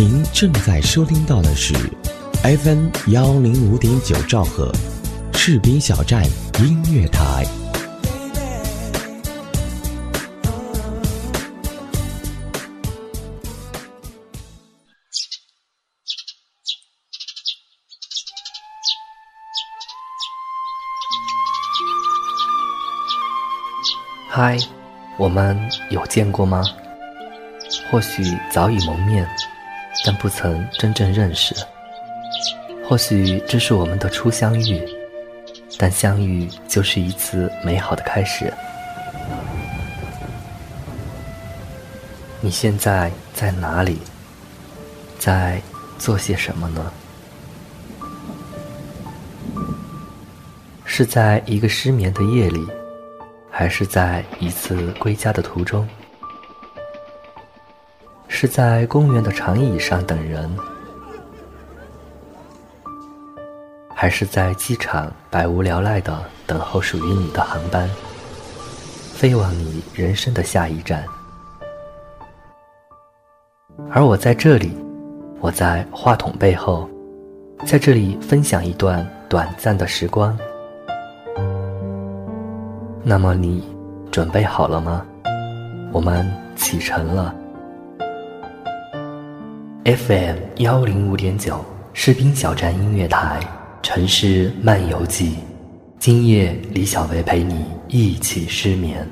您正在收听到的是 FM 幺零五点九兆赫，士兵小站音乐台。嗨，我们有见过吗？或许早已蒙面，但不曾真正认识。或许这是我们的初相遇，但相遇就是一次美好的开始。你现在在哪里？在做些什么呢？是在一个失眠的夜里，还是在一次归家的途中？是在公园的长椅上等人，还是在机场百无聊赖的等候属于你的航班，飞往你人生的下一站？而我在这里，我在话筒背后，在这里分享一段短暂的时光。那么你准备好了吗？我们启程了。FM 幺零五点九，士兵小站音乐台，城市漫游记。今夜李小维陪你一起失眠。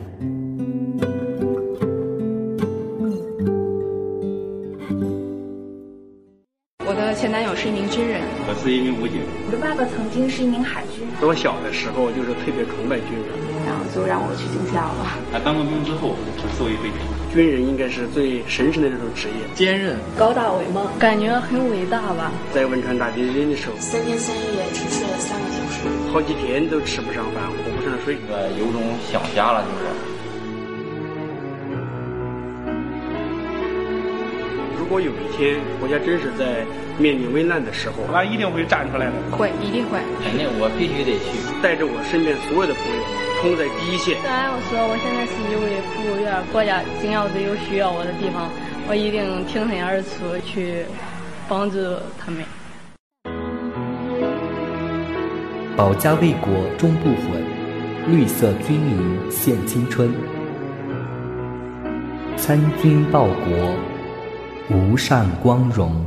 经是一名海军。我小的时候就是特别崇拜军人，然后就让我去军校了。他当过兵之后就受益匪浅。军人应该是最神圣的这种职业，坚韧、高大伟猛，感觉很伟大吧。在汶川大地震的时候，三天三夜只睡了三个小时，好几天都吃不上饭，喝不上水，呃，有种想家了，就是。果有一天国家真是在面临危难的时候，他一定会站出来的。会，一定会。肯定，我必须得去，带着我身边所有的朋友。冲在第一线。虽然我说我现在是一位服务员，国家紧要是有需要我的地方，我一定挺身而出去帮助他们。保家卫国终不悔，绿色军营献青春。参军报国，无上光荣。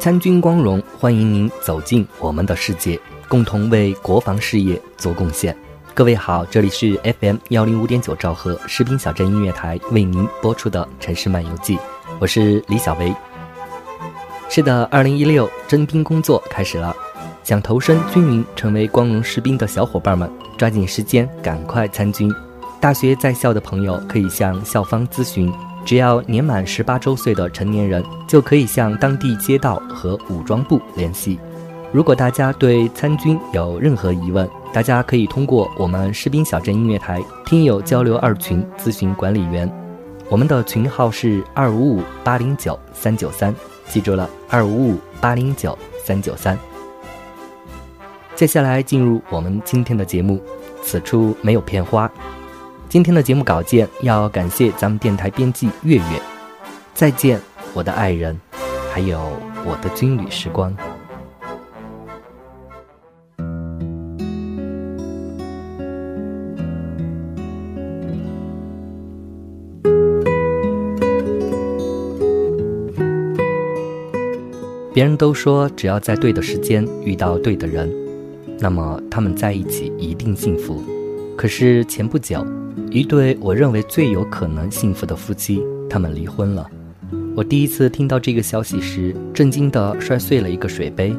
参军光荣，欢迎您走进我们的世界，共同为国防事业做贡献。各位好，这里是 FM 幺零五点九兆赫士兵小镇音乐台为您播出的城市漫游记，我是李小维。是的，二零一六征兵工作开始了，想投身军营成为光荣士兵的小伙伴们，抓紧时间赶快参军。大学在校的朋友可以向校方咨询。只要年满十八周岁的成年人，就可以向当地街道和武装部联系。如果大家对参军有任何疑问，大家可以通过我们士兵小镇音乐台听友交流二群咨询管理员。我们的群号是二五五八零九三九三，记住了，二五五八零九三九三。接下来进入我们今天的节目，此处没有片花。今天的节目稿件要感谢咱们电台编辑月月，再见我的爱人，还有我的军旅时光。别人都说，只要在对的时间遇到对的人，那么他们在一起一定幸福。可是前不久。一对我认为最有可能幸福的夫妻，他们离婚了。我第一次听到这个消息时，震惊地摔碎了一个水杯，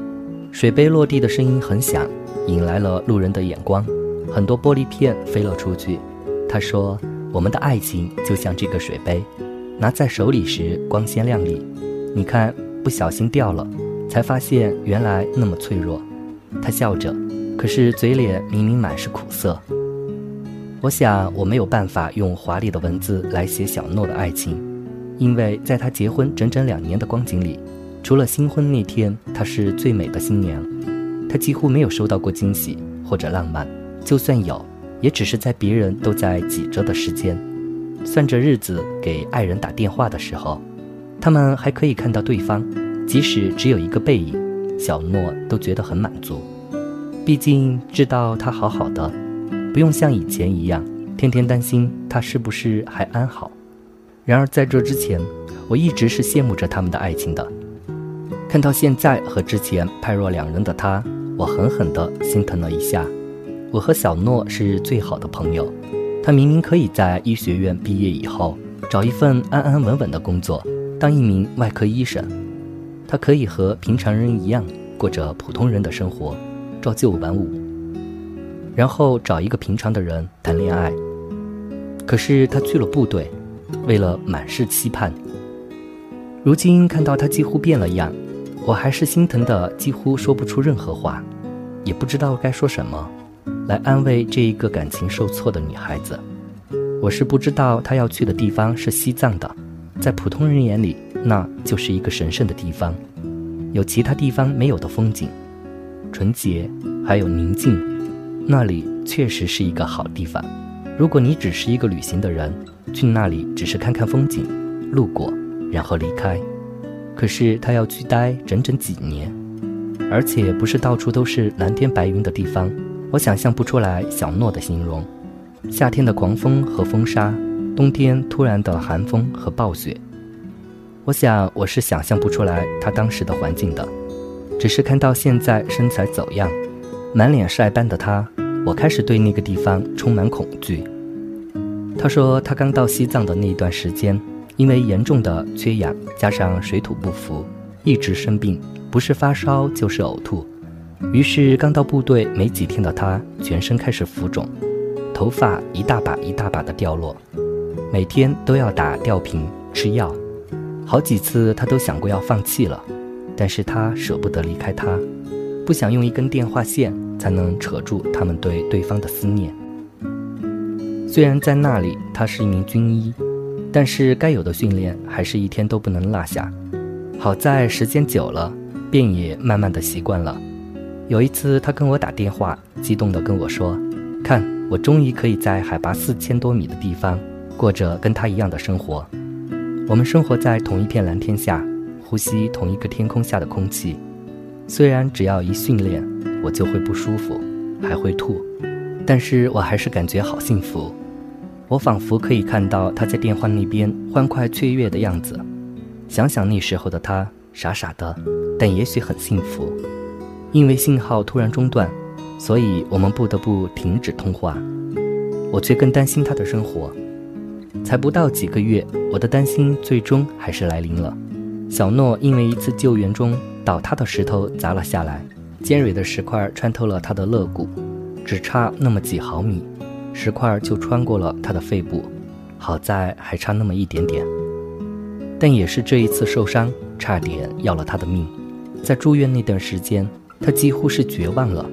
水杯落地的声音很响，引来了路人的眼光，很多玻璃片飞了出去。他说：“我们的爱情就像这个水杯，拿在手里时光鲜亮丽，你看不小心掉了，才发现原来那么脆弱。”他笑着，可是嘴脸明明满是苦涩。我想我没有办法用华丽的文字来写小诺的爱情，因为在他结婚整整两年的光景里，除了新婚那天，她是最美的新娘。她几乎没有收到过惊喜或者浪漫，就算有，也只是在别人都在挤着的时间，算着日子给爱人打电话的时候，他们还可以看到对方，即使只有一个背影，小诺都觉得很满足。毕竟知道他好好的，不用像以前一样天天担心他是不是还安好。然而在这之前，我一直是羡慕着他们的爱情的。看到现在和之前判若两人的他，我狠狠地心疼了一下。我和小诺是最好的朋友，他明明可以在医学院毕业以后找一份安安稳稳的工作，当一名外科医生，他可以和平常人一样过着普通人的生活，朝九晚五，然后找一个平常的人谈恋爱。可是他去了部队，为了满是期盼。如今看到他几乎变了样。我还是心疼的，几乎说不出任何话，也不知道该说什么，来安慰这一个感情受挫的女孩子。我是不知道她要去的地方是西藏的，在普通人眼里，那就是一个神圣的地方，有其他地方没有的风景，纯洁还有宁静，那里确实是一个好地方。如果你只是一个旅行的人，去那里只是看看风景，路过，然后离开。可是他要去待整整几年，而且不是到处都是蓝天白云的地方。我想象不出来小诺的形容：夏天的狂风和风沙，冬天突然的寒风和暴雪。我想我是想象不出来他当时的环境的，只是看到现在身材走样、满脸晒斑的他，我开始对那个地方充满恐惧。他说他刚到西藏的那段时间。因为严重的缺氧，加上水土不服，一直生病，不是发烧就是呕吐。于是刚到部队没几天的他，全身开始浮肿，头发一大把一大把的掉落，每天都要打吊瓶吃药。好几次他都想过要放弃了，但是他舍不得离开他，不想用一根电话线才能扯住他们对对方的思念。虽然在那里他是一名军医。但是该有的训练还是一天都不能落下。好在时间久了，便也慢慢的习惯了。有一次他跟我打电话，激动地跟我说：“看，我终于可以在海拔四千多米的地方，过着跟他一样的生活。我们生活在同一片蓝天下，呼吸同一个天空下的空气。虽然只要一训练，我就会不舒服，还会吐，但是我还是感觉好幸福。”我仿佛可以看到他在电话那边欢快雀跃的样子，想想那时候的他傻傻的，但也许很幸福。因为信号突然中断，所以我们不得不停止通话。我却更担心他的生活。才不到几个月，我的担心最终还是来临了。小诺因为一次救援中倒塌的石头砸了下来，尖锐的石块穿透了他的肋骨，只差那么几毫米。石块就穿过了他的肺部，好在还差那么一点点。但也是这一次受伤，差点要了他的命。在住院那段时间，他几乎是绝望了。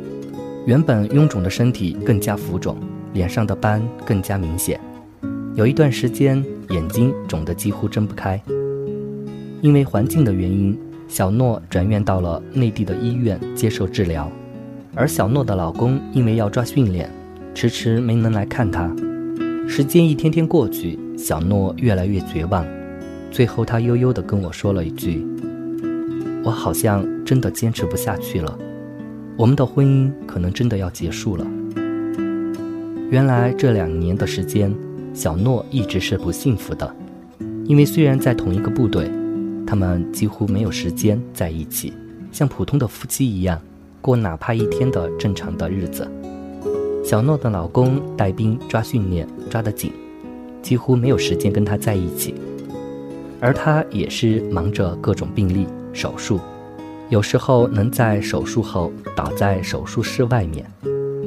原本臃肿的身体更加浮肿，脸上的斑更加明显。有一段时间，眼睛肿得几乎睁不开。因为环境的原因，小诺转院到了内地的医院接受治疗，而小诺的老公因为要抓训练。迟迟没能来看她，时间一天天过去，小诺越来越绝望。最后，他悠悠地跟我说了一句：“我好像真的坚持不下去了，我们的婚姻可能真的要结束了。”原来这两年的时间，小诺一直是不幸福的，因为虽然在同一个部队，他们几乎没有时间在一起，像普通的夫妻一样过哪怕一天的正常的日子。小诺的老公带兵抓训练抓得紧，几乎没有时间跟她在一起，而她也是忙着各种病例手术，有时候能在手术后倒在手术室外面。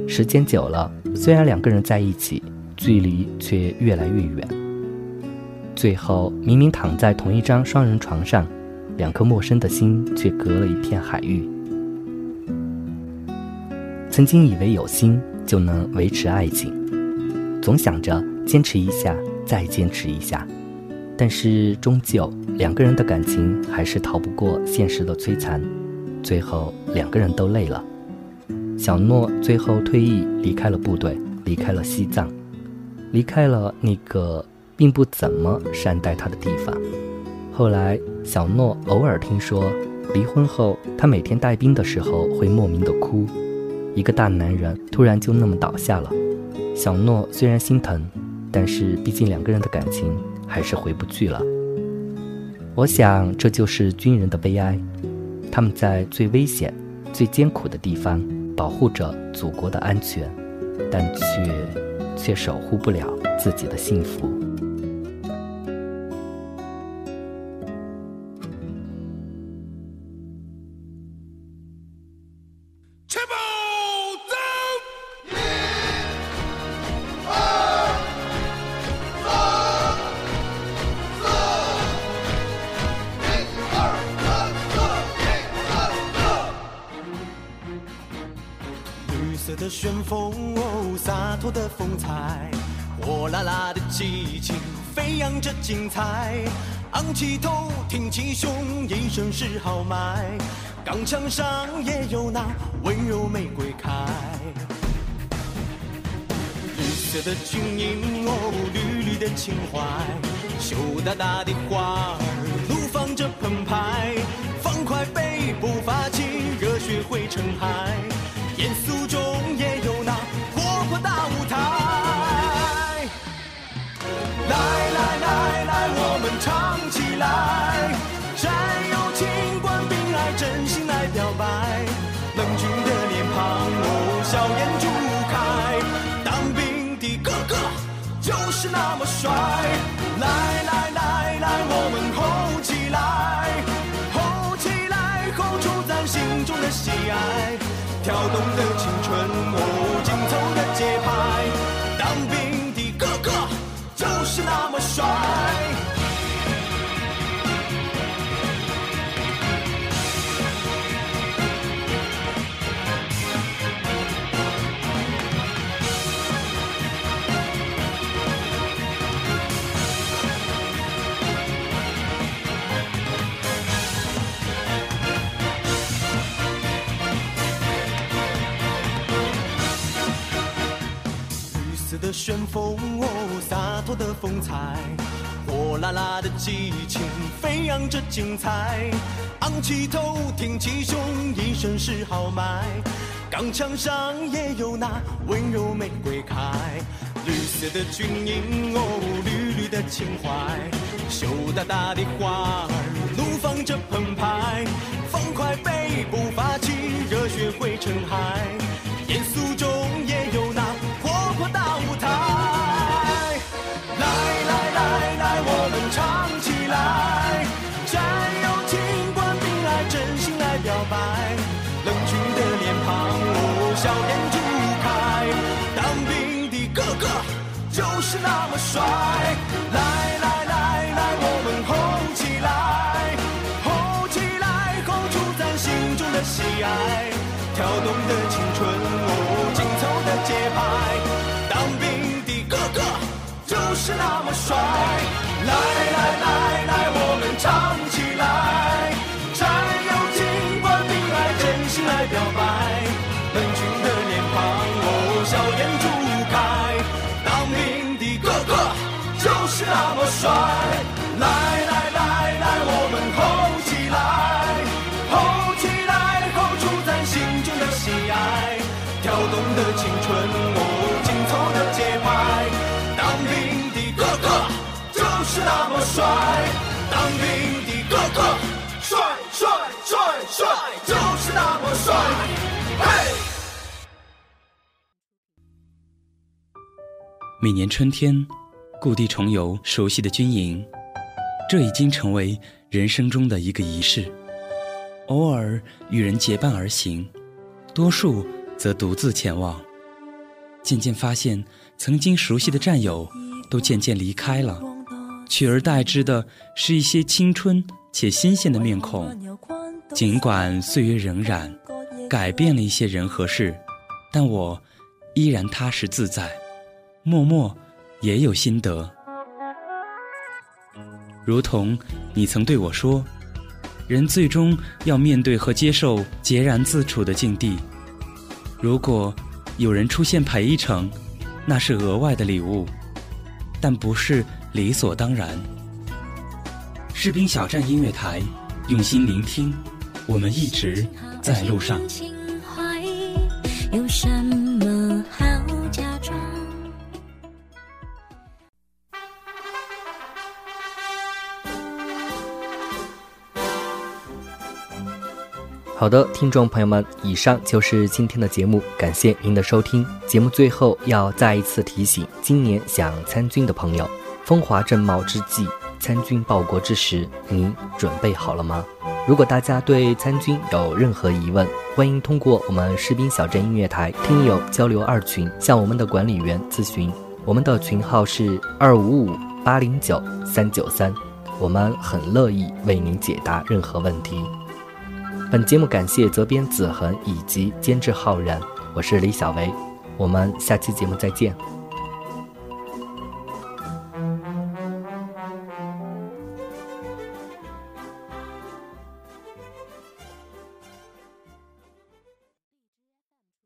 时间久了，虽然两个人在一起，距离却越来越远。最后明明躺在同一张双人床上，两颗陌生的心却隔了一片海域。曾经以为有心。就能维持爱情，总想着坚持一下，再坚持一下，但是终究两个人的感情还是逃不过现实的摧残，最后两个人都累了。小诺最后退役离开了部队，离开了西藏，离开了那个并不怎么善待他的地方。后来，小诺偶尔听说，离婚后他每天带兵的时候会莫名的哭，一个大男人突然就那么倒下了。小诺虽然心疼，但是毕竟两个人的感情还是回不去了。我想，这就是军人的悲哀，他们在最危险、最艰苦的地方保护着祖国的安全，但却却守护不了自己的幸福。风采，火辣辣的激情飞扬着精彩，昂起头，挺起胸，一身是豪迈。钢枪上也有那温柔玫瑰开。绿色的军营，哦，绿绿的情怀。羞答答的花儿，怒放着澎湃。放快背，步伐起，热血汇成海。严肃中来来，我们。唱起来，战友情关兵爱，真心来表白。冷峻的脸庞，哦，笑颜逐开。当兵的哥哥就是那么帅。来来来来，我们吼起来，吼起来，吼出咱心中的喜爱，跳动的青春，哦，旋风哦，洒脱的风采，火辣辣的激情，飞扬着精彩。昂起头，挺起胸，一身是豪迈。钢枪上也有那温柔玫瑰开。绿色的军营哦，绿绿的情怀。羞答答的花儿，怒放着澎湃。放快背，步伐轻，热血汇成海。严肃中也有唱起来！战友情关兵爱，真心来表白。冷峻的脸庞，哦，笑颜逐开。当兵的哥哥就是那么帅！来来来来，我们吼起来，吼起来，吼出咱心中的喜爱，跳动的青春，哦，紧凑的节拍。当兵的哥哥就是那么帅，来来来来，我们唱起来！战友尽管你来真心来表白，英雄的脸庞哦，笑颜逐开，当兵的个个就是那么帅。帅，当兵的哥哥，帅帅帅帅，就是那么帅。嘿！每年春天，故地重游熟悉的军营，这已经成为人生中的一个仪式。偶尔与人结伴而行，多数则独自前往。渐渐发现，曾经熟悉的战友都渐渐离开了。取而代之的是一些青春且新鲜的面孔，尽管岁月荏苒，改变了一些人和事，但我依然踏实自在，默默也有心得。如同你曾对我说，人最终要面对和接受孑然自处的境地。如果有人出现陪一程，那是额外的礼物，但不是理所当然。士兵小站音乐台，用心聆听，我们一直在路上。有什么好假装？好的，听众朋友们，以上就是今天的节目，感谢您的收听。节目最后要再一次提醒，今年想参军的朋友，风华正茂之际，参军报国之时，您准备好了吗？如果大家对参军有任何疑问，欢迎通过我们士兵小镇音乐台听友交流二群向我们的管理员咨询，我们的群号是二五五八零九三九三，我们很乐意为您解答任何问题。本节目感谢责编子恒以及监制浩然，我是李小维，我们下期节目再见。